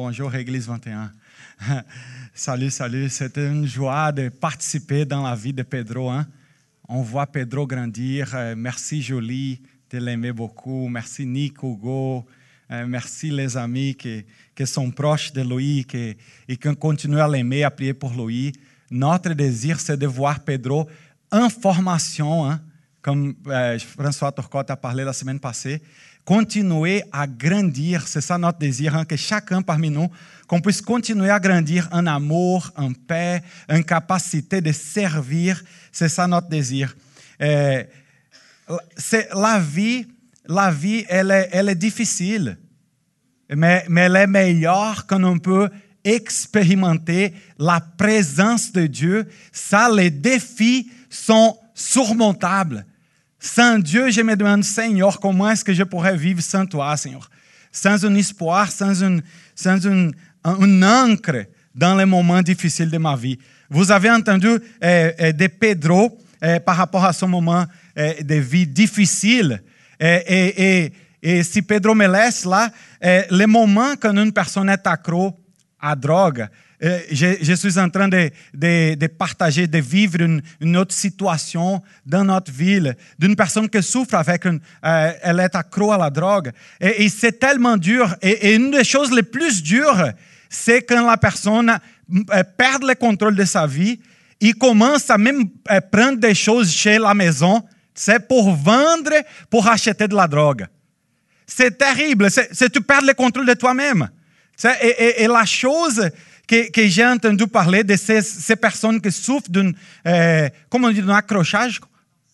Bonjour Église 21. salut, salut. C'était une joie de participer dans la vie de Pedro. Hein? On voit Pedro grandir. Euh, merci Jolie de l'aimer beaucoup. Merci Nick, Hugo. Euh, merci les amis qui, sont proches de lui qui, et qui continuent à l'aimer, à prier pour lui. Notre désir, c'est de voir Pedro en formation, hein? comme euh, François Torcotte a parlé la semaine passée continuer à grandir. C'est ça notre désir, hein, que chacun parmi nous, qu'on puisse continuer à grandir en amour, en paix, en capacité de servir. C'est ça notre désir. Euh, la vie, la vie, elle est, elle est difficile, mais, mais elle est meilleure quand on peut expérimenter la présence de Dieu. Ça, les défis sont surmontables. Sans Dieu, je me demande, Seigneur, comment est-ce que je pourrais vivre sans toi, Seigneur? Sans un espoir, sans une, sans une, un ancre dans les moments difficiles de ma vie. Vous avez entendu eh, eh, de Pedro eh, par rapport à son moment eh, de vie difficile. Et, et, si Pedro me laisse là, le moment quand une personne est accro à drogue, euh, je, suis en train de, partager, de vivre une, autre situation dans notre ville, d'une personne qui souffre avec euh, elle est accro à la drogue. Et, c'est tellement dur. Et, une des choses les plus dures, c'est quand la personne euh, perd le contrôle de sa vie et commence à même prendre des choses chez la maison, c'est pour vendre, pour acheter de la drogue. C'est terrible. C'est tu perds le contrôle de toi-même. Et, la chose que, j'ai entendu parler de ces, personnes qui souffrent d'un, euh, comment on dit, d'un accrochage,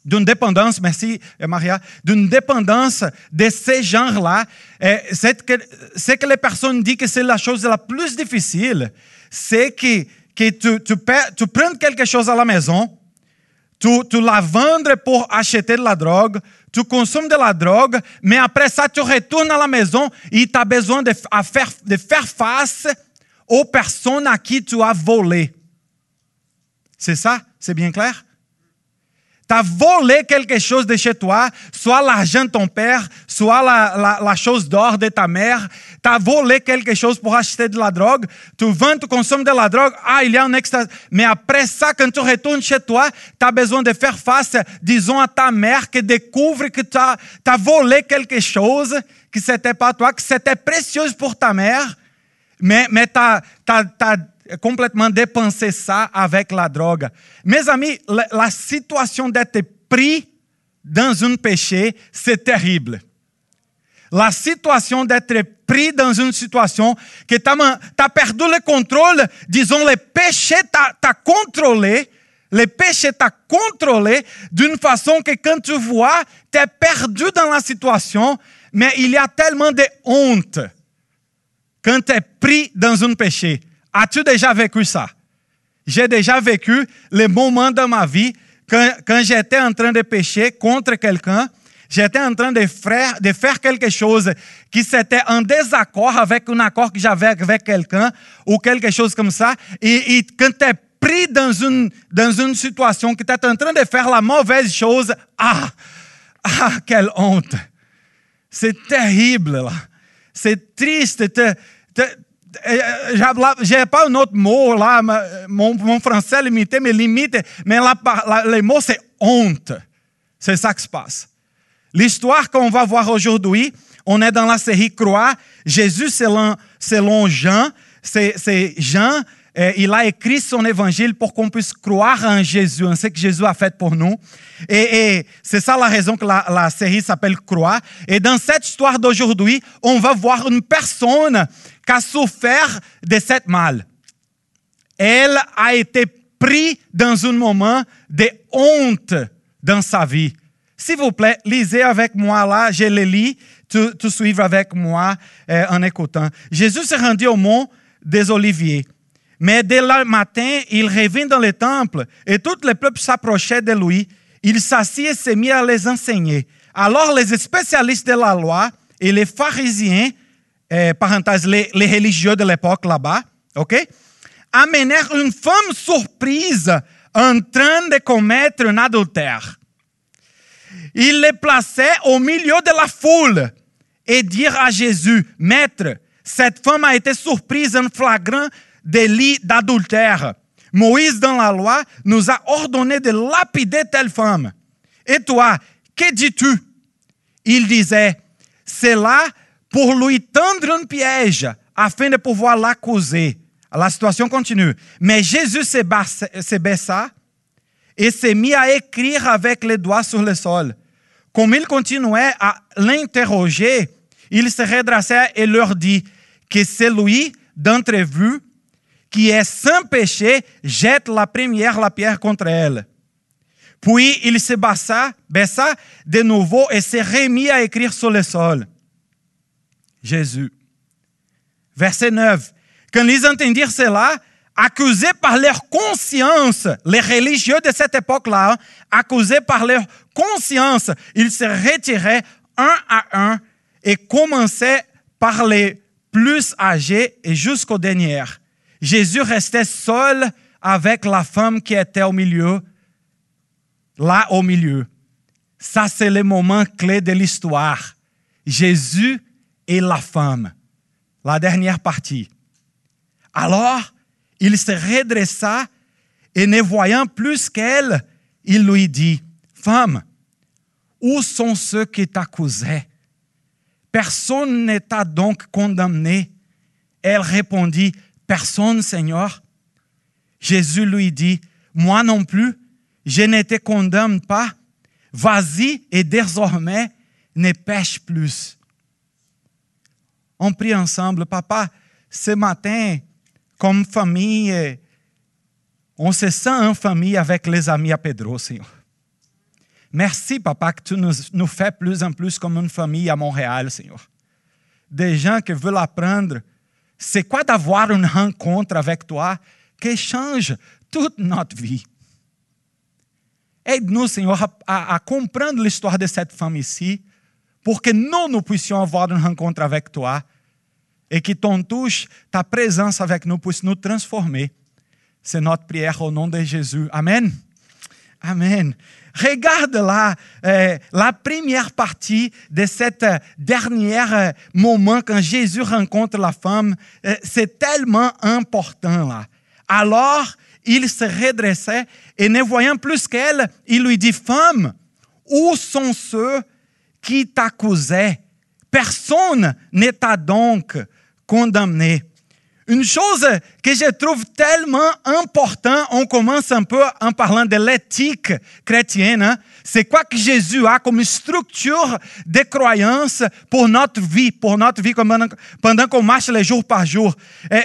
d'une dépendance, merci Maria, d'une dépendance de ces genres-là, euh, c'est que, que les personnes disent que c'est la chose la plus difficile, c'est que, que tu, prends quelque chose à la maison, tu, la vends pour acheter de la drogue, tu consommes de la drogue, mais après ça, tu retournes à la maison et tu as besoin de faire face aux personnes à qui tu as volé. C'est ça? C'est bien clair? Tu as volé quelque chose de chez toi, soit l'argent de ton père, soit la, chose d'or de ta mère. Tu as volé quelque chose pour acheter de la drogue. Tu vends, tu consommes de la drogue. Ah, il y a un extra. Mais après ça, quand tu retournes chez toi, tu as besoin de faire face, disons, à ta mère qui découvre que tu as, volé quelque chose qui n'était pas toi, que c'était précieux pour ta mère mais, mais tu as, complètement dépensé ça avec la drogue. Mes amis, la, la situation d'être pris dans un péché, c'est terrible. La situation d'être pris dans une situation que tu as, perdu le contrôle, disons, le péché t'a contrôlé, le péché t'a contrôlé d'une façon que quand tu vois, tu es perdu dans la situation, mais il y a tellement de honte quand tu es pris dans un péché. As-tu déjà vécu ça? J'ai déjà vécu les moments dans ma vie quand, quand j'étais en train de pécher contre quelqu'un, j'étais en train de faire, de faire quelque chose qui était en désaccord avec un accord que j'avais avec quelqu'un ou quelque chose comme ça. Et, et quand tu es pris dans une, dans une situation que tu es en train de faire la mauvaise chose, ah, ah, quelle honte! C'est terrible, là. C'est triste. J'ai pas un autre mot là, mon, mon français limité me limite, mais la, la, les mots c'est honte. C'est ça qui se passe. L'histoire qu'on va voir aujourd'hui, on est dans la série Croix. Jésus selon, selon Jean, c'est Jean il a écrit son évangile pour qu'on puisse croire en Jésus, en ce que Jésus a fait pour nous. Et, c'est ça la raison que la, série s'appelle Croix. Et dans cette histoire d'aujourd'hui, on va voir une personne qui a souffert de cette mal. Elle a été prise dans un moment de honte dans sa vie. S'il vous plaît, lisez avec moi là, je le lis, tu, tu suivre avec moi euh, en écoutant. Jésus s'est rendu au mont des Oliviers. Mais dès le matin, il revint dans le temple et tout le peuple s'approchait de lui. Il s'assit et s'est mis à les enseigner. Alors les spécialistes de la loi et les pharisiens, eh, parenthèse, les, les, religieux de l'époque là-bas, ok, amenèrent une femme surprise en train de commettre un adultère. Ils les plaçaient au milieu de la foule et dirent à Jésus, Maître, cette femme a été surprise en flagrant délit d'adultère. Moïse, dans la loi, nous a ordonné de lapider telle femme. Et toi, que dis-tu? Il disait, c'est là pour lui tendre un piège afin de pouvoir l'accuser. La situation continue. Mais Jésus se baissa et s'est mis à écrire avec les doigts sur le sol. Comme il continuait à l'interroger, il se redressa et leur dit que celui d'entre vous qui est sans péché jette la première la pierre contre elle. Puis il se baissa, baissa de nouveau et se remit à écrire sur le sol. Jésus. Verset 9. Quand ils entendirent cela, accusés par leur conscience, les religieux de cette époque-là, accusés par leur conscience, ils se retiraient un à un et commençaient par les plus âgés et jusqu'au dernier. Jésus restait seul avec la femme qui était au milieu, là au milieu. Ça, c'est le moment clé de l'histoire. Jésus et la femme. La dernière partie. Alors, il se redressa et ne voyant plus qu'elle, il lui dit, Femme, où sont ceux qui t'accusaient? Personne ne t'a donc condamné. Elle répondit, Personne, Seigneur. Jésus lui dit, Moi non plus, je ne te condamne pas. Vas-y et désormais ne pêche plus. On prie ensemble, Papa, ce matin, comme famille, on se sent en famille avec les amis à Pedro, Seigneur. Merci, Papa, que tu nous, nous fais plus en plus comme une famille à Montréal, Seigneur. Des gens qui veulent apprendre c'est quoi d'avoir une rencontre avec toi qui change toute notre vie. Aide-nous, Seigneur, à, à, à comprendre l'histoire de cette femme ici, pour que nous, nous puissions avoir une rencontre avec toi et que ton touche, ta présence avec nous puisse nous transformer. C'est notre prière au nom de Jésus. Amen. Amen. Regarde là, euh, la première partie de cette dernier euh, moment quand Jésus rencontre la femme. Euh, c'est tellement important là. Alors, il se redressait et ne voyant plus qu'elle, il lui dit, Femme, où sont ceux qui t'accusaient? Personne ne t'a donc condamné. Une chose que je trouve tellement importante, on commence un peu en parlant de l'éthique chrétienne, hein. c'est quoi que Jésus a comme structure de croyance pour notre vie, pour notre vie pendant, qu'on marche les jours par jour.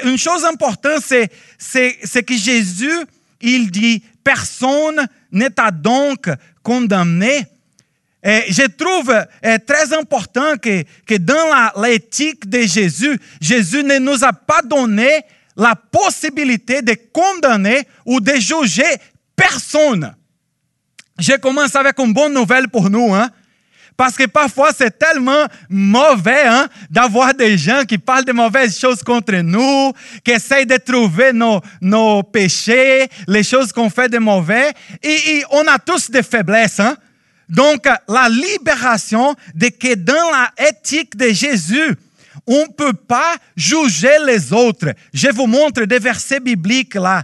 Une chose importante, c'est que Jésus, il dit, personne n'est donc condamné. Je trouve très important que, que dans l'éthique de Jésus, Jésus ne nous a pas donné la possibilité de condamner ou de juger personne. Je commence avec une bonne nouvelle pour nous, hein? Parce que parfois c'est tellement mauvais hein, d'avoir des gens qui parlent de mauvaises choses contre nous, qui essayent de trouver nos, nos péchés, les choses qu'on fait de mauvais. Et, et on a tous des faiblesses. Hein? Donc, la libération de que dans l'éthique de Jésus, on ne peut pas juger les autres. Je vous montre des versets bibliques là.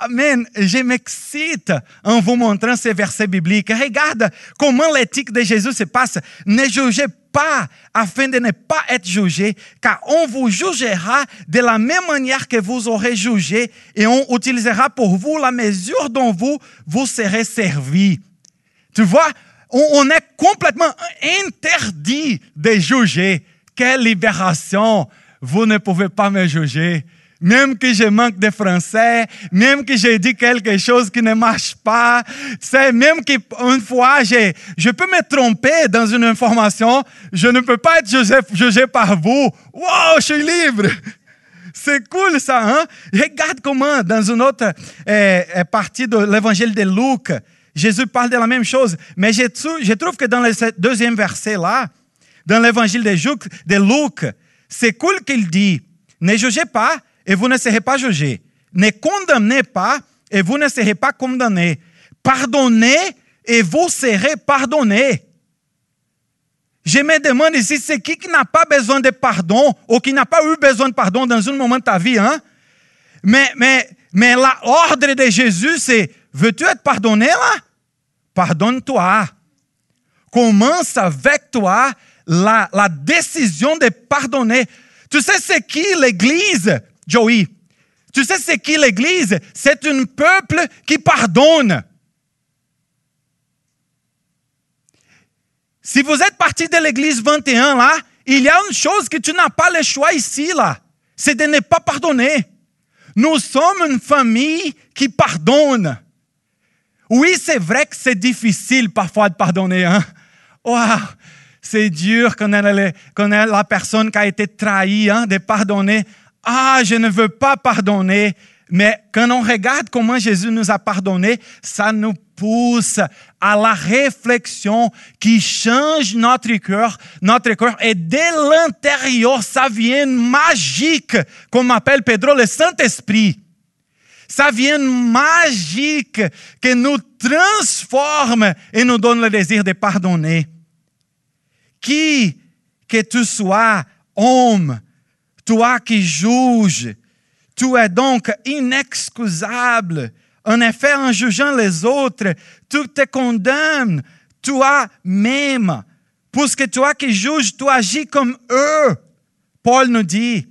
Amen. Je m'excite en vous montrant ces versets bibliques. Regarde comment l'éthique de Jésus se passe. Ne jugez pas afin de ne pas être jugé, car on vous jugera de la même manière que vous aurez jugé et on utilisera pour vous la mesure dont vous vous serez servi. Tu vois, on, est complètement interdit de juger. Quelle libération! Vous ne pouvez pas me juger. Même que je manque de français, même que j'ai dit quelque chose qui ne marche pas, c'est même qu'une fois je, peux me tromper dans une information, je ne peux pas être jugé, par vous. Wow, je suis libre! C'est cool ça, hein? Regarde comment, dans une autre eh, eh, partie de l'évangile de Luc, Jésus parle de la même chose. Mais je, je trouve que dans le deuxième verset là, dans l'évangile de, de Luc, c'est cool qu'il dit, ne jugez pas et vous ne serez pas jugés. Ne condamnez pas et vous ne serez pas condamnés. Pardonnez et vous serez pardonnés. Je me demande ici, c'est qui qui n'a pas besoin de pardon ou qui n'a pas eu besoin de pardon dans un moment de ta vie, hein? Mais, mais, mais l'ordre de Jésus, c'est, veux-tu être pardonné là? Pardonne-toi. Commence avec toi la, la décision de pardonner. Tu sais, c'est qui l'Église, Joey? Tu sais, c'est qui l'Église? C'est un peuple qui pardonne. Si vous êtes parti de l'Église 21, là, il y a une chose que tu n'as pas le choix ici, là. C'est de ne pas pardonner. Nous sommes une famille qui pardonne. Oui, c'est vrai que c'est difficile parfois de pardonner. Hein? c'est dur quand on est, la personne qui a été trahie, hein, de pardonner. Ah, je ne veux pas pardonner. Mais quand on regarde comment Jésus nous a pardonné, ça nous pousse à la réflexion qui change notre cœur, notre cœur. Et dès l'intérieur, ça vient magique, comme appelle Pedro le Saint-Esprit. Ça vient magique qui nous transforme et nous donne le désir de pardonner. Qui que tu sois, homme, toi qui juges, tu es donc inexcusable. En effet, en jugeant les autres, tu te condamnes toi-même. Puisque toi qui juges, tu agis comme eux. Paul nous dit,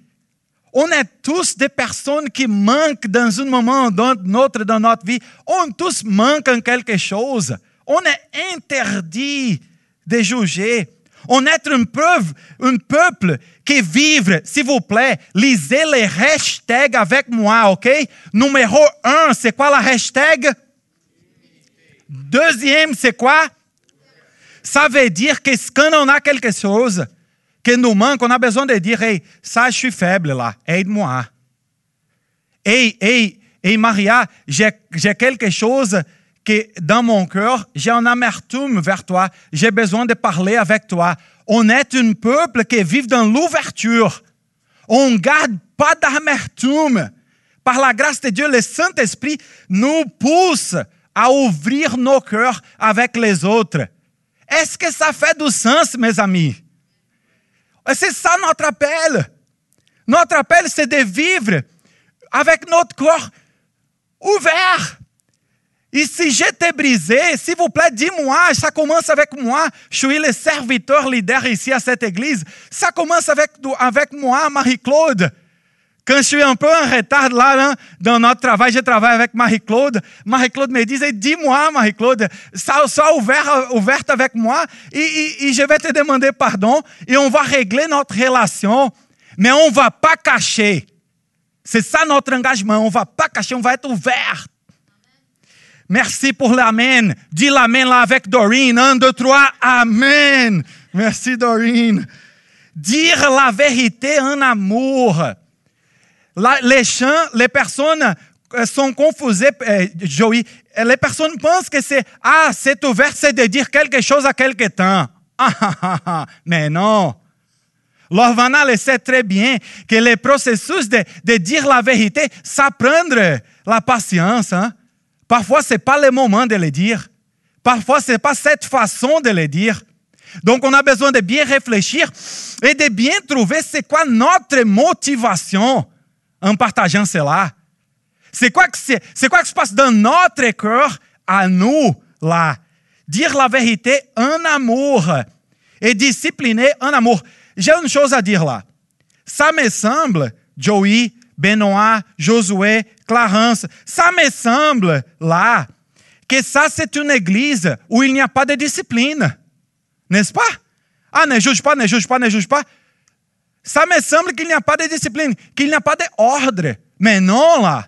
on est tous des personnes qui manquent dans un moment d'autre dans notre vie. On tous manque en quelque chose. On est interdit de juger. On est un peuple, un peuple qui vivre, s'il vous plaît, lisez les hashtags avec moi, ok? Numéro un, c'est quoi la hashtag? Deuxième, c'est quoi? Ça veut dire que quand on a quelque chose qui nous manque, on a besoin de dire, hey, ça, je suis faible là, aide-moi. Hey, hey, hey, Maria, j'ai quelque chose que dans mon cœur, j'ai un amertume vers toi, j'ai besoin de parler avec toi. On est un peuple qui vit dans l'ouverture. On ne garde pas d'amertume. Par la grâce de Dieu, le Saint-Esprit nous pousse à ouvrir nos cœurs avec les autres. Est-ce que ça fait du sens, mes amis? C'est ça notre appel. Notre appel, c'est de vivre avec notre corps ouvert. Et si j'étais brisé, s'il vous plaît, dis-moi, ça commence avec moi. Je suis le serviteur leader ici à cette église. Ça commence avec, avec moi, Marie-Claude. Quand je suis un peu en retard là, dans notre travail, je travaille avec Marie-Claude. Marie-Claude me disait, dis-moi, Marie-Claude, sois ouvert, ouverte avec moi et, et, je vais te demander pardon et on va régler notre relation, mais on va pas cacher. C'est ça notre engagement, on va pas cacher, on va être ouvert. Merci pour l'amen. Dis l'amen là avec Dorine. Un, deux, trois. Amen. Merci Dorine. Dire la vérité en amour les chants, les personnes euh, sont confusées, euh, Joey. Les personnes pensent que c'est, ah, c'est ouvert, c'est de dire quelque chose à quelqu'un. Ah, ah, ah, ah, mais non. L'Orvana le sait très bien que le processus de, dire la vérité, ça la patience. Hein? Parfois, ce n'est pas le moment de le dire. Parfois, ce n'est pas cette façon de le dire. Donc, on a besoin de bien réfléchir et de bien trouver c'est quoi notre motivation en partageant cela. C'est quoi, que c'est quoi que se passe dans notre cœur à nous, là? Dire la vérité en amour et discipliner en amour. J'ai une chose à dire là. Ça me semble, Joey, Benoît, Josué, Clarence, ça me semble là que ça c'est une église où il n'y a pas de discipline. N'est-ce pas? Ah, ne juge pas, ne juge pas, ne juge pas. Ça me semble qu'il n'y a pas de discipline, qu'il n'y a pas d'ordre. Mais non là.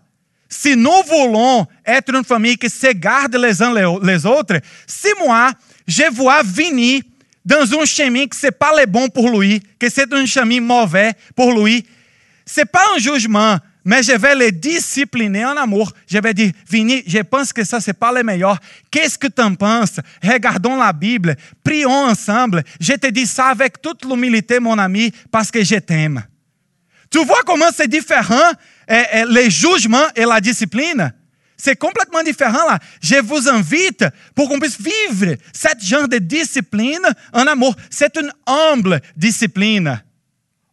Si nous voulons être une famille qui se garde les uns les autres, si moi, je vois venir dans un chemin que ce n'est pas le bon pour lui, que c'est un chemin mauvais pour lui, ce n'est pas un jugement, mais je vais le discipliner en amour. Je vais dire, Vini, je pense que ça, c'est pas le meilleur. Qu'est-ce que tu en penses? Regardons la Bible, prions ensemble. Je te dis ça avec toute l'humilité, mon ami, parce que je t'aime. Tu vois comment c'est différent, eh, eh, les jugements et la discipline? c'est complètement différent là. Je vous invite pour qu'on puisse vivre ce genre de discipline en amour. C'est une humble discipline.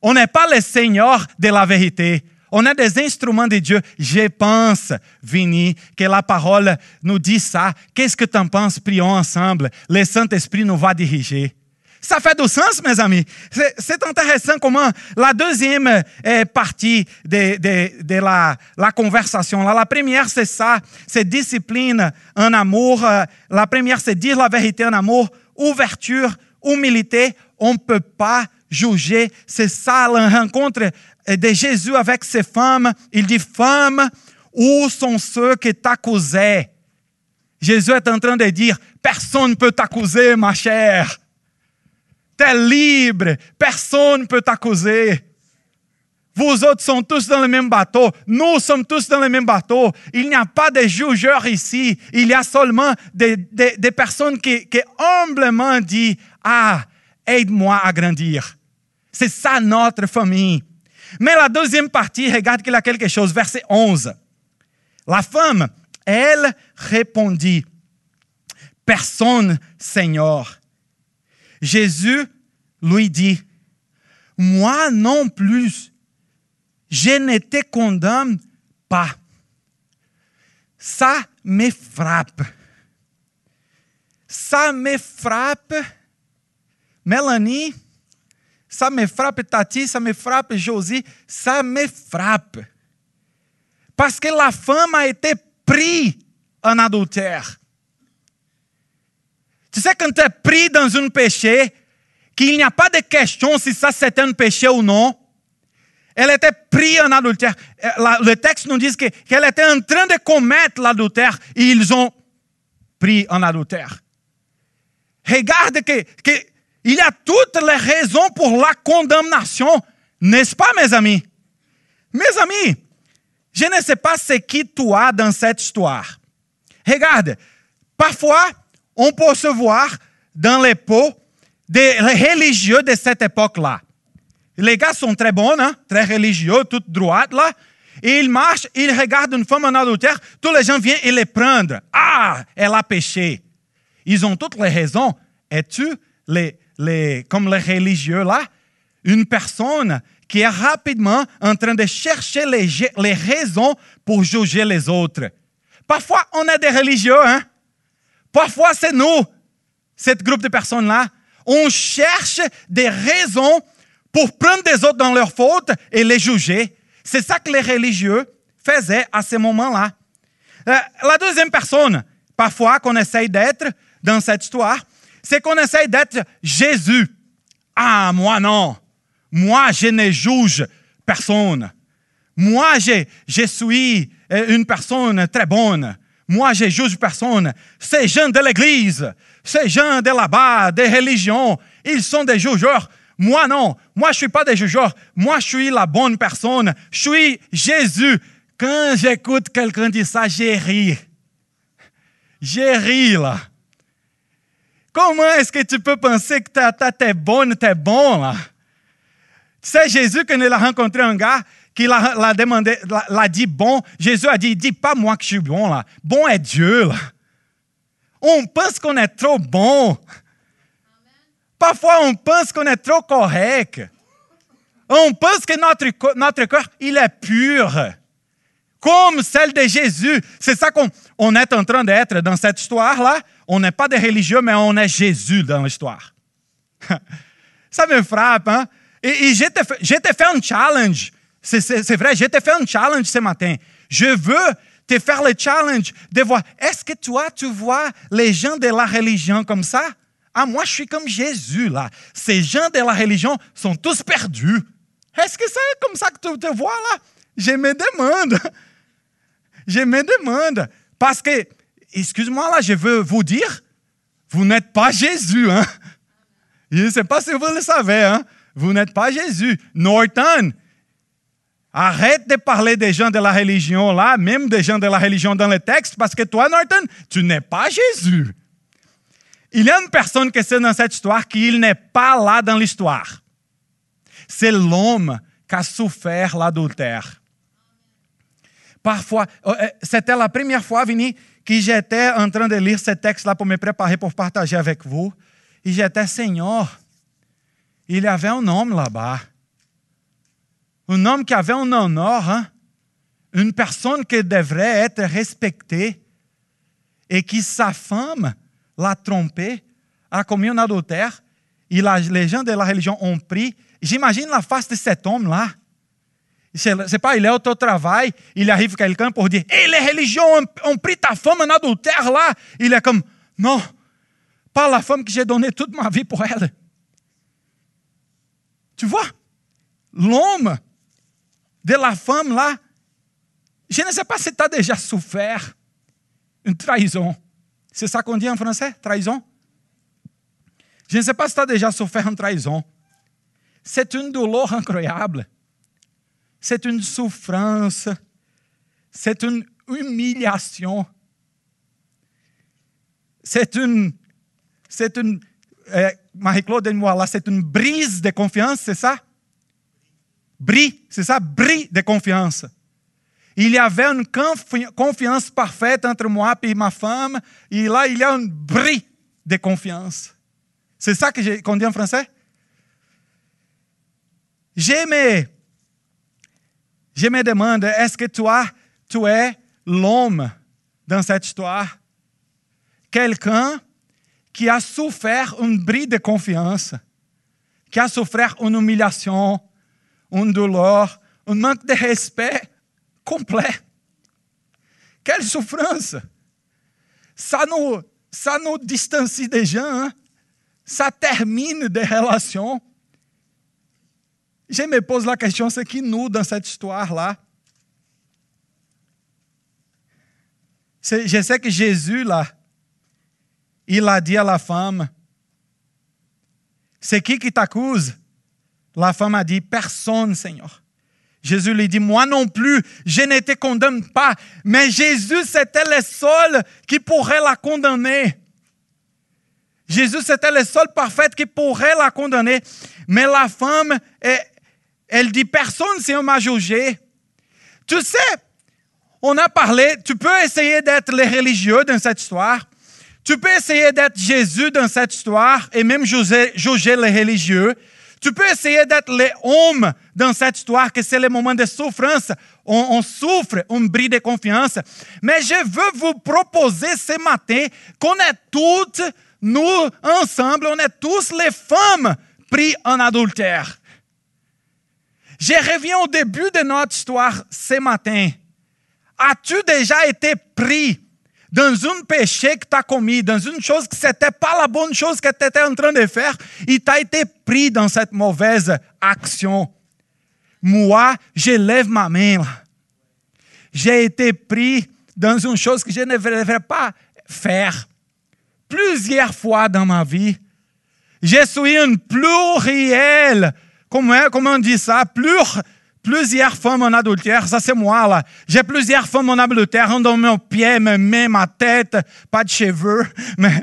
On n'est pas les seigneurs de la vérité. On est des instruments de Dieu. Je pense, Vini, que la parole nous dit ça. Qu'est-ce que tu en penses? Prions ensemble. Le Saint-Esprit nous va diriger. Ça fait du sens, mes amis. C'est intéressant comment la deuxième eh, partie de, de, de la, la, conversation, la première, c'est ça, c'est discipline en amour. Euh, la première, c'est dire la vérité en amour. Ouverture, humilité. On ne peut pas juger. C'est ça la rencontre de Jésus avec ces femmes. Il dit, femmes, où sont ceux qui t'accusaient? Jésus est en train de dire, personne ne peut t'accuser, ma chère. Tu es libre, personne ne peut t'accuser. Vous autres sont tous dans le même bateau. Nous sommes tous dans le même bateau. Il n'y a pas de jugeurs ici. Il y a seulement des, personnes qui humblement disent, ah, aide-moi à grandir. C'est ça notre famille. Mais la deuxième partie, regarde qu'il a quelque chose, verset 11. La femme, elle répondit, Personne, Seigneur. Jésus lui dit, Moi non plus, je ne te condamne pas. Ça me frappe. Ça me frappe. Mélanie, ça me frappe Tati, ça me frappe Josie, ça me frappe. Parce que la femme a été prise en adultère. Tu sais, quand tu es pris dans un péché, qu'il n'y a pas de question si ça c'est un péché ou non, elle était prise en adultère. Le texte nous dit qu'elle était en train de commettre l'adultère et ils ont pris en adultère. Regarde que, que il y a toutes les raisons pour la condamnation, n'est-ce pas, mes amis? Mes amis, je ne sais pas ce qui tu as dans cette histoire. Regarde, parfois, on peut se voir dans les pots des religieux de cette époque-là. Les gars sont très bons, hein? très religieux, tout droite là. Et ils marchent, ils regardent une femme en adultère, tous les gens viennent et les prendre. Ah, elle a péché. Ils ont toutes les raisons. Et tu les, les, comme les religieux là, une personne qui est rapidement en train de chercher les, les raisons pour juger les autres. Parfois, on est des religieux, hein? Parfois, c'est nous, ce groupe de personnes-là. On cherche des raisons pour prendre des autres dans leur faute et les juger. C'est ça que les religieux faisaient à ce moment-là. Euh, la deuxième personne, parfois, qu'on essaye d'être dans cette histoire, c'est qu'on essaie d'être Jésus. Ah, moi non. Moi, je ne juge personne. Moi, je, je suis euh, une personne très bonne. Moi, je juge personne. Ces gens de l'Église, ces gens de là-bas, des religions, ils sont des jugeurs. Moi, non. Moi, je suis pas des jugeurs. Moi, je suis la bonne personne. Je suis Jésus. Quand j'écoute quelqu'un dire ça, j'ai ri. J'ai ri, là. Comment est-ce que tu peux penser que tu es bonne, tu es bon là? Tu sais, Jésus, quand il a rencontré un gars qui l'a demandé, l'a dit bon, Jésus a dit, dis pas moi que je suis bon là. Bon est Dieu là. On pense qu'on est trop bon. Parfois, on pense qu'on est trop correct. On pense que notre, notre corps, il est pur. Comme celle de Jésus. C'est ça qu'on est en train d'être dans cette histoire-là on n'est pas des religieux, mais on est Jésus dans l'histoire. Ça me frappe, hein? Et, je, te, fait un challenge. C'est vrai, je te fait un challenge ce matin. Je veux te faire le challenge de voir, est-ce que toi, tu vois les gens de la religion comme ça? Ah, moi, je suis comme Jésus, là. Ces gens de la religion sont tous perdus. Est-ce que c'est comme ça que tu te vois, là? Je me demande. Je me demande. Parce que excuse-moi là, je veux vous dire, vous n'êtes pas Jésus. Hein? Je ne sais pas si vous le savez. Hein? Vous n'êtes pas Jésus. Norton, arrête de parler des gens de la religion là, même des gens de la religion dans le texte, parce que toi, Norton, tu n'es pas Jésus. Il y a une personne qui sait dans cette histoire qu'il n'est pas là dans l'histoire. C'est l'homme qui a souffert l'adultère. Parfois, euh, euh, c'était la première fois, Vini, que j'étais en train de lire ce texte-là pour me préparer pour partager avec vous. Et j'étais, Seigneur, il y avait un homme là-bas. Un homme qui avait un honneur, hein? une personne qui devrait être respectée qui sa femme l'a trompé, a commis un adultère, et la, les gens de la religion ont pris. J'imagine la face de cet homme-là. C'est pas, il est au travail, il arrive quelqu'un pour dire hey, les religions ont, ont, pris ta femme en adultère là. Il est comme Non, pas la que j'ai donnée toute ma vie pour elle. Tu vois, l'homme de la femme là, je ne sais pas si tu as déjà souffert une trahison. C'est ça qu'on dit en français, trahison? Je ne sais pas si tu as déjà souffert une trahison. C'est une douleur incroyable. C'est une souffrance. C'est une humiliation. C'est une, c'est une, euh, Marie-Claude moi là, c'est une brise de confiance, c'est ça? Bris, c'est ça, bris de confiance. Il y avait une confiance parfaite entre moi et ma femme, et là, il y a un bris de confiance. C'est ça qu'on dit en français? Je je me demande, est-ce que toi, tu es l'homme dans cette histoire? Quelqu'un qui a souffert un bris de confiance, qui a souffert une humiliation, une douleur, un manque de respect complet. Quelle souffrance! Ça nous, ça nous distancie des gens, hein? ça termine des relations. Je me pose la question, c'est qui nous dans cette histoire-là? Je sais que Jésus, là, il a dit à la femme, c'est qui qui t'accuse? La femme a dit, personne, Seigneur. Jésus lui dit, moi non plus, je ne te condamne pas. Mais Jésus, c'était le seul qui pourrait la condamner. Jésus, c'était le seul parfait qui pourrait la condamner. Mais la femme, elle dit, personne ne m'a jugé. Tu sais, on a parlé, tu peux essayer d'être les religieux dans cette histoire. Tu peux essayer d'être Jésus dans cette histoire et même juger, juger les religieux. Tu peux essayer d'être les hommes dans cette histoire, que c'est le moment de souffrance. On, on, souffre, on brille de confiance. Mais je veux vous proposer ce matin qu'on est toutes, nous ensemble, on est tous les femmes pris en adultère. Je reviens au début de notre histoire ce matin. As-tu déjà été pris dans un péché que tu as commis, dans une chose que ce n'était pas la bonne chose que tu étais en train de faire, et tu as été pris dans cette mauvaise action. Moi, je lève ma main. J'ai été pris dans une chose que je ne devrais pas faire. Plusieurs fois dans ma vie, je suis une pluriel. Comment, comment on dit ça? Plur, plusieurs femmes en adultère, ça c'est moi là. J'ai plusieurs femmes en adultère, dans mes pieds, mes mains, ma tête, pas de cheveux. Mais,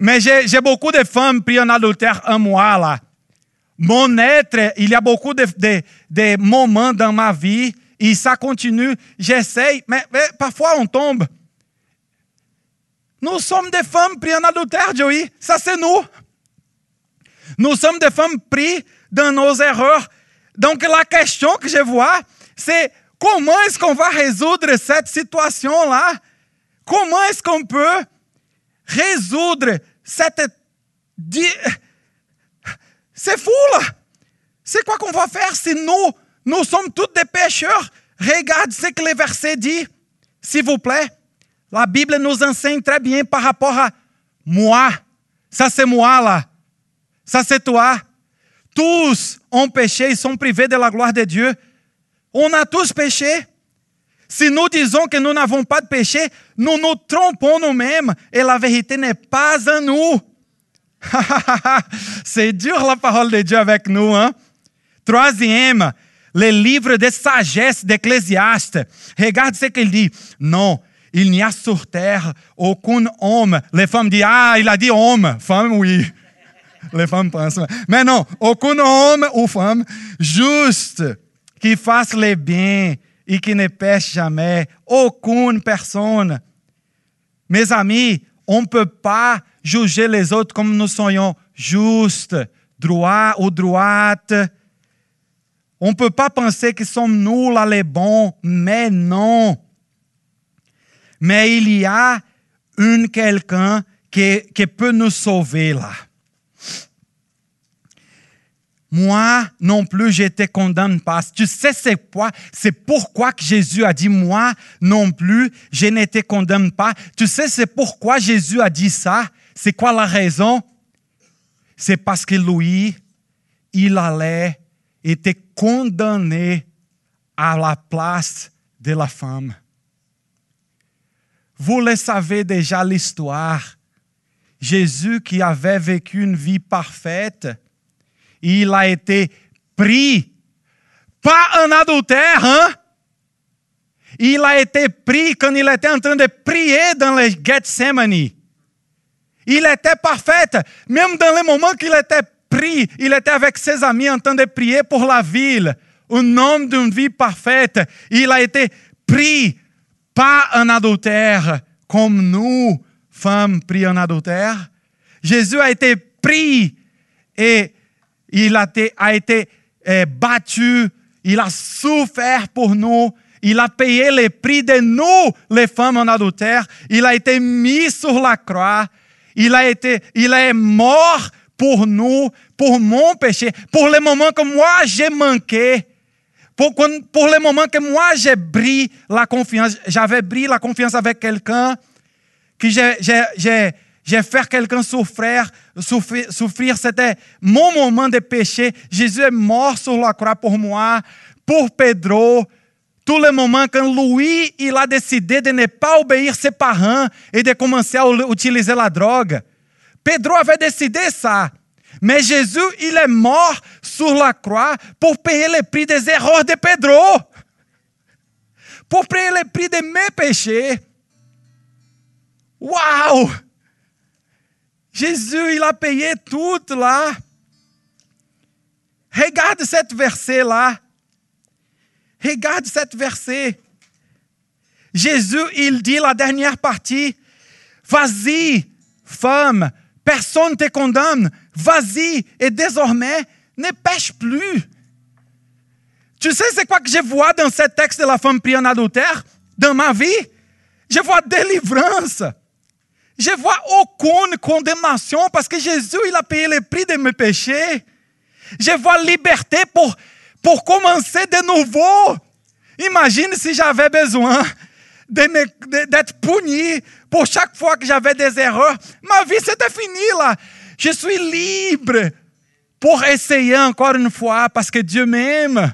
mais j'ai beaucoup de femmes prises en adultère en moi là. Mon être, il y a beaucoup de, de, de moments dans ma vie et ça continue. J'essaye, mais, mais, parfois on tombe. Nous sommes des femmes prises en adultère, Joey. Ça c'est nous. Nous sommes des femmes prises dans nos erreurs donc la question que je vois, c'est comment est-ce qu'on va résoudre cette situation-là? Comment est-ce qu'on peut résoudre cette... C'est fou là! C'est quoi qu'on va faire si nous, nous sommes tous des pécheurs? Regarde ce que le verset dit, s'il vous plaît. La Bible nous enseigne très bien par rapport à moi. Ça c'est moi là. Ça c'est toi. Tous ont péché et sont privés de la gloire de Dieu. On a tous péché. Si nous disons que nous n'avons pas de péché, nous nous trompons nous-mêmes et la vérité n'est pas en nous. C'est dur la parole de Dieu avec nous. Hein? Troisième, le livre de sagesse d'Ecclésiaste. Regarde ce qu'il dit. Non, il n'y a sur terre aucun homme. Les femmes disent, ah, il a dit homme. Femme, oui. Les femmes pensent. Mais non, aucun homme ou femme juste qui fasse le bien et qui ne pêche jamais. Aucune personne. Mes amis, on ne peut pas juger les autres comme nous soyons justes, droits ou droites. On ne peut pas penser que sommes nous là les bons, mais non. Mais il y a une quelqu'un qui peut nous sauver là. Moi non plus, je te condamne pas. Tu sais c'est quoi? C'est pourquoi que Jésus a dit, moi non plus, je ne te condamne pas. Tu sais c'est pourquoi Jésus a dit ça? C'est quoi la raison? C'est parce que lui, il allait être condamné à la place de la femme. Vous le savez déjà l'histoire. Jésus qui avait vécu une vie parfaite, il a été pris. Pas un adultère, hein? Il a été pris quand il était en train de prier dans le Gethsemane. Il était parfait. Même dans les moments qu'il était pris, il était avec ses amis en train de prier pour la ville. Un homme d'une vie parfaite. Il a été pris, pas un adultère, comme nous, femmes pris en adultère. Jésus a été pris et il a été, a été eh, battu, il a souffert pour nous, il a payé le prix de nous, les femmes en adultère, il a été mis sur la croix, il, a été, il est mort pour nous, pour mon péché, pour les moments que moi j'ai manqué, pour, pour les moments que moi j'ai brisé la confiance, j'avais brisé la confiance avec quelqu'un, que j'ai j'ai fait quelqu'un souffrir, souffrir, souffrir c'était mon moment de péché. Jésus est mort sur la croix pour moi, pour Pedro. Tous les moments quand Louis il a décidé de ne pas obéir ses parents et de commencer à utiliser la drogue. Pedro avait décidé ça. Mais Jésus, il est mort sur la croix pour payer le prix des erreurs de Pedro. Pour payer le prix de mes péchés. Waouh! Jésus, il a payé tout là. Regarde cette verset-là. Regarde cette verset. Jésus, il dit la dernière partie, vas-y, femme, personne ne te condamne, vas-y, et désormais, ne pêche plus. Tu sais, c'est quoi que je vois dans ce texte de la femme prise en adultère, dans ma vie? Je vois délivrance. Je vois aucune condamnation parce que Jésus, il a payé le prix de mes péchés. Je vois liberté pour, pour commencer de nouveau. Imagine si j'avais besoin d'être puni pour chaque fois que j'avais des erreurs. Ma vie, c'était fini là. Je suis libre pour essayer encore une fois parce que Dieu m'aime.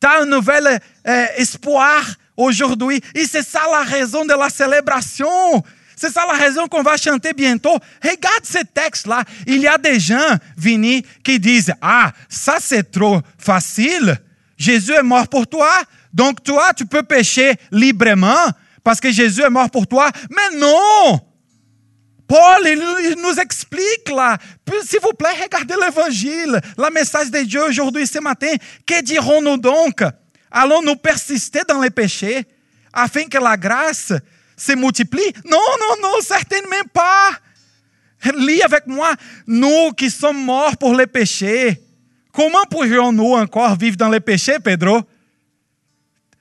Tu as un nouvel euh, espoir aujourd'hui. Et c'est ça la raison de la célébration. C'est ça la raison qu'on va chanter bientôt. Regarde ce texte-là. Il y a des gens, Vini, qui disent Ah, ça c'est trop facile. Jésus est mort pour toi. Donc toi, tu peux pécher librement parce que Jésus est mort pour toi. Mais non! Paul, il, nous explique là. S'il vous plaît, regardez l'évangile, la message de Dieu aujourd'hui, ce matin. Que dirons-nous donc? Allons-nous persister dans les péchés afin que la grâce se multiplie Non, non, non, certainement pas. Lis avec moi, nous qui sommes morts pour les péchés, comment pourrions-nous encore vivre dans les péchés, Pedro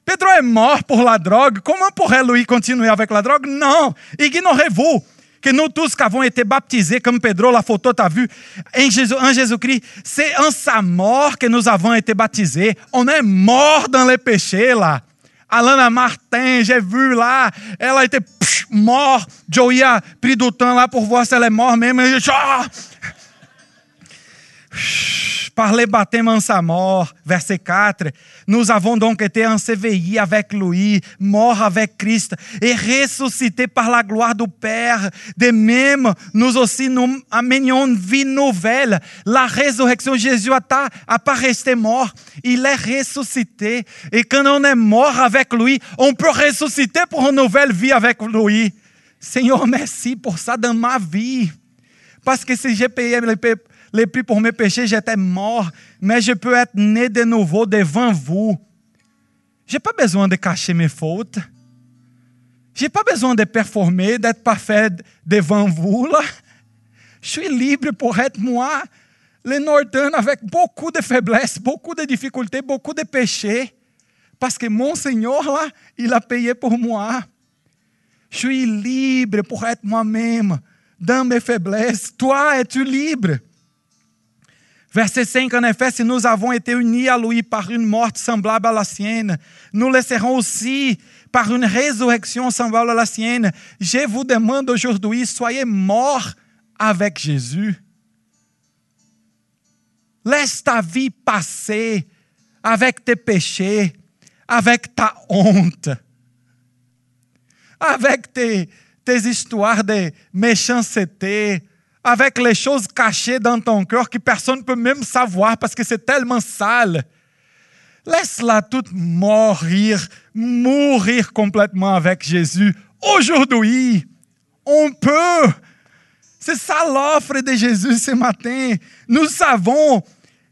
Pedro est mort pour la drogue, comment pourrait-lui continuer avec la drogue Non, ignorez-vous que nous tous qui avons été baptisés, comme Pedro, la photo t'a vu, en Jésus-Christ, Jésus c'est en sa mort que nous avons été baptisés. On est mort dans les péchés, là. Alana Martin, j'ai é vu lá, ela était psh, mor eu ia pris lá por voz, ela é mor mesmo. E, ó par les baptêmes en sa mort. Verset 4. Nous avons donc été ensevelis avec lui, morts avec Christ et ressuscités par la gloire du Père. De même, nous aussi nous amenions une vie nouvelle. La résurrection, Jésus n'a pas resté mort. Il est ressuscité. Et quand on est mort avec lui, on peut ressusciter pour une nouvelle vie avec lui. Seigneur, merci pour ça dans ma vie. Parce que j'ai payé les prix pour mes péchés, j'étais mort, mais je peux être né de nouveau devant vous. J'ai pas besoin de cacher mes fautes. J'ai pas besoin de performer, d'être parfait devant vous là. Je suis libre pour être moi, le Norton, avec beaucoup de faiblesses, beaucoup de difficultés, beaucoup de péchés. Parce que mon Seigneur, là, il a payé pour moi. Je suis libre pour être moi-même dans mes faiblesses. Toi, es-tu libre? Verset 5, en effet, si nous avons été à lui par une mort semblable à la sienne, nous le aussi par une résurrection semblable à la sienne. Je vous demande aujourd'hui, soyez morts avec Jésus. Laisse ta vie passer avec tes péchés, avec ta honte, avec tes, tes histoires de méchanceté, avec les choses cachées dans ton cœur que personne ne peut même savoir parce que c'est tellement sale. Laisse-la toute mourir, mourir complètement avec Jésus. Aujourd'hui, on peut. C'est ça l'offre de Jésus ce matin. Nous savons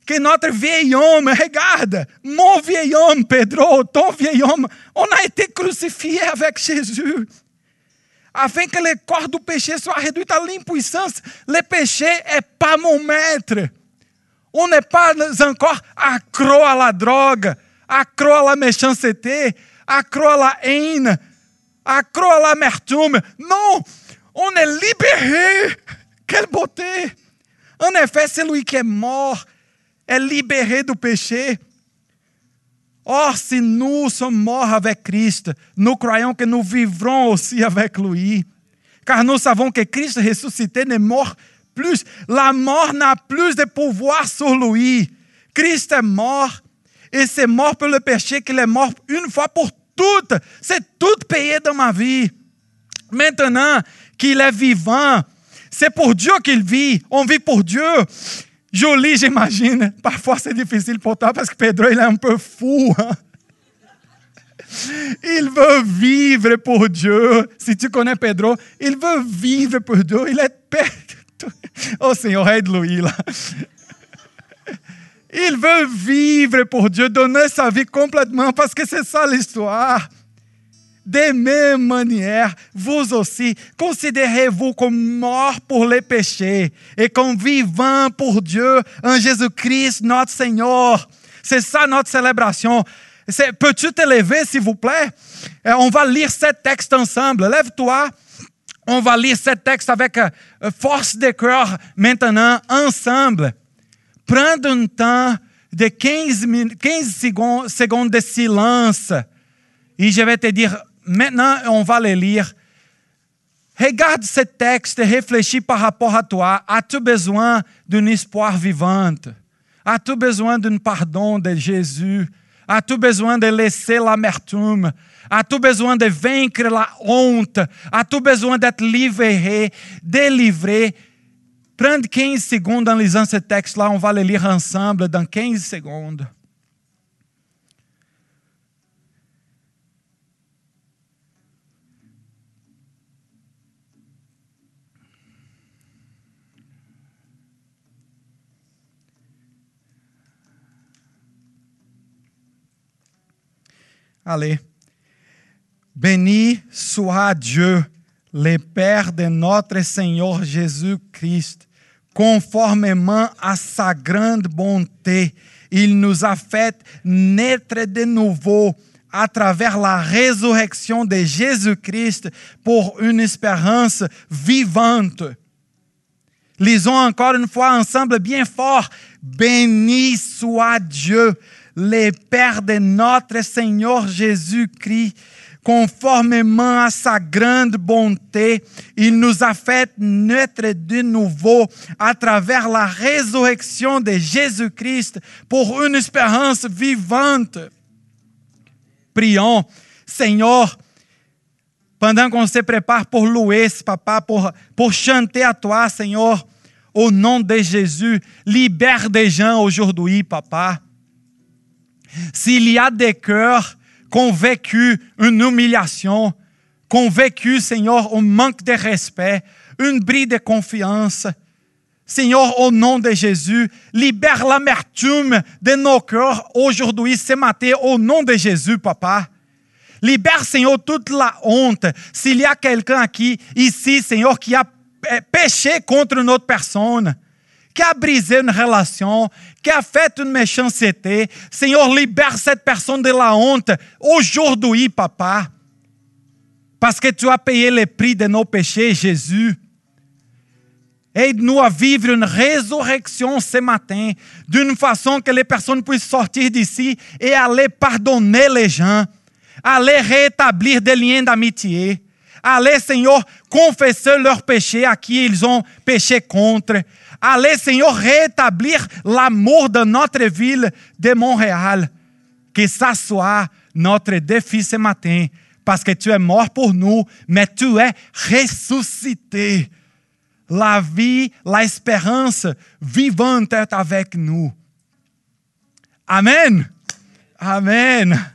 que notre vieil homme, regarde, mon vieil homme, Pedro, ton vieil homme, on a été crucifié avec Jésus. Afin que le corps du péché soit réduit à l'impuissance, le péché n'est pas mon maître. On n'est pas encore accro la drogue, accro à la méchanceté, accro à la haine, accro à l'amertume. Non, on est libéré. Quelle beauté! En effet, celui qui est mort est libéré du péché. Or, si nous sommes morts avec Christ, nous croyons que nous vivrons aussi avec lui. Car nous savons que Christ ressuscité n'est mort plus. La mort n'a plus de pouvoir sur lui. Christ est mort et c'est mort pour le péché qu'il est mort une fois pour toutes. C'est tout payé dans ma vie. Maintenant qu'il est vivant, c'est pour Dieu qu'il vit. On vit pour Dieu. Joli, j'imagine. Parfois, c'est difficile pour toi parce que Pedro, il est un peu fou. Hein. Il veut vivre pour Dieu. Si tu connais Pedro, il veut vivre pour Dieu. Il est Oh Seigneur, aide-lui là. Il veut vivre pour Dieu, donner sa vie complètement parce que c'est ça l'histoire. De manière, vous aussi, considérez-vous comme mort pour les péchés et comme vivant pour Dieu en Jésus-Christ, notre Seigneur. C'est ça notre célébration. Peux-tu te lever, s'il vous plaît? On va lire ce texte ensemble. Lève-toi. On va lire ce texte avec euh, force de cœur maintenant, ensemble. Prends un temps de 15, 15 secondes, de silence. Et je vais te dire maintenant, on va les lire. Regarde ce texte et réfléchis par rapport à toi. As-tu besoin d'un espoir vivante? As-tu besoin d'un pardon de Jésus? As-tu besoin de laisser l'amertume? As-tu besoin de vaincre la honte? As-tu besoin d'être livré, délivré? Prends 15 secondes en lisant ce texte-là. On va le lire ensemble dans 15 secondes. Allez. Béni soit Dieu, le Père de notre Seigneur Jésus-Christ. Conformément à sa grande bonté, il nous a fait naître de nouveau à travers la résurrection de Jésus-Christ pour une espérance vivante. Lisons encore une fois ensemble bien fort. Béni soit Dieu, le Père de notre Seigneur Jésus-Christ, conformément à sa grande bonté, il nous a fait naître de nouveau à travers la résurrection de Jésus-Christ pour une espérance vivante. Prions, Seigneur, pendant qu'on se prépare pour louer, papa, pour, pour chanter à toi, Seigneur, au nom de Jésus, libère des gens aujourd'hui, papa. S'il y a des cœurs qui ont vécu une humiliation, qui ont vécu, Seigneur, un manque de respect, une bris de confiance, Seigneur, au nom de Jésus, libère l'amertume de nos cœurs aujourd'hui, ce matin, au nom de Jésus, papa. Libère, Seigneur, toute la honte. S'il y a quelqu'un aquí, ici, Seigneur, qui a péché contre notre personne, qui a brisé une relation, qui a fait une méchanceté, Seigneur, libère cette personne de la honte aujourd'hui, papa. Parce que tu as payé le prix de nos péchés, Jésus. Aide-nous à vivre une résurrection ce matin, d'une façon que les personnes puissent sortir d'ici et aller pardonner les gens, aller rétablir des liens d'amitié, aller, Seigneur, confesser leurs péchés à qui ils ont péché contre, aller, Seigneur, rétablir l'amour de notre ville de Montréal. Que ça soit notre défi ce matin, parce que tu es mort pour nous, mais tu es ressuscité la vie, l'espérance vivante est avec nous. Amen. Amen.